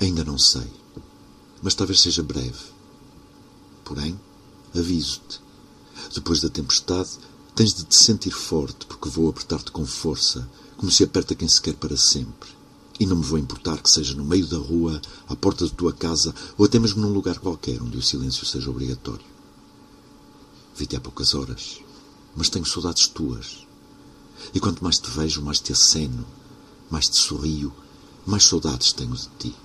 Ainda não sei, mas talvez seja breve. Porém, aviso-te: depois da tempestade, tens de te sentir forte, porque vou apertar-te com força, como se aperta quem se quer para sempre. E não me vou importar que seja no meio da rua, à porta da tua casa ou até mesmo num lugar qualquer onde o silêncio seja obrigatório. Vi-te há poucas horas, mas tenho saudades tuas. E quanto mais te vejo, mais te aceno, mais te sorrio, mais saudades tenho de ti.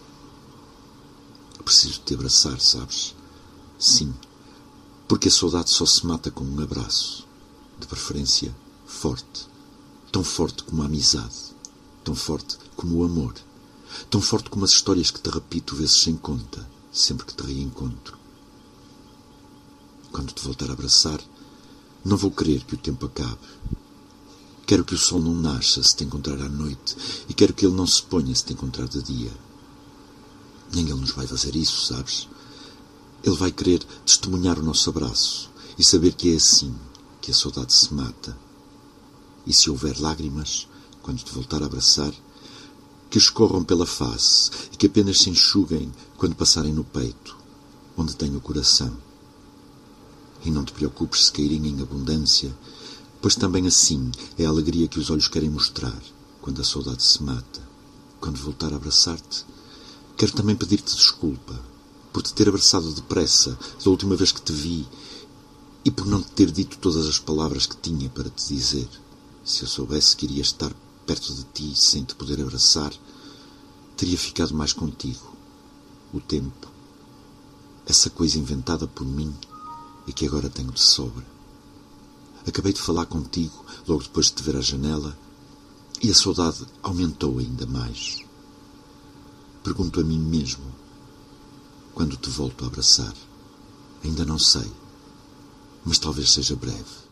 Preciso te abraçar, sabes? Sim, porque a saudade só se mata com um abraço, de preferência forte, tão forte como a amizade, tão forte como o amor, tão forte como as histórias que te repito vezes sem conta, sempre que te reencontro. Quando te voltar a abraçar, não vou querer que o tempo acabe. Quero que o sol não nasça se te encontrar à noite e quero que ele não se ponha se te encontrar de dia. Ele nos vai fazer isso, sabes? Ele vai querer testemunhar o nosso abraço e saber que é assim que a saudade se mata. E se houver lágrimas, quando te voltar a abraçar, que escorram pela face e que apenas se enxuguem quando passarem no peito, onde tenho o coração. E não te preocupes se caírem em abundância, pois também assim é a alegria que os olhos querem mostrar quando a saudade se mata. Quando voltar a abraçar-te, quero também pedir-te desculpa por te ter abraçado depressa da última vez que te vi e por não te ter dito todas as palavras que tinha para te dizer. Se eu soubesse que iria estar perto de ti sem te poder abraçar, teria ficado mais contigo. O tempo, essa coisa inventada por mim e que agora tenho de sobra. Acabei de falar contigo logo depois de te ver à janela e a saudade aumentou ainda mais. Pergunto a mim mesmo quando te volto a abraçar. Ainda não sei, mas talvez seja breve.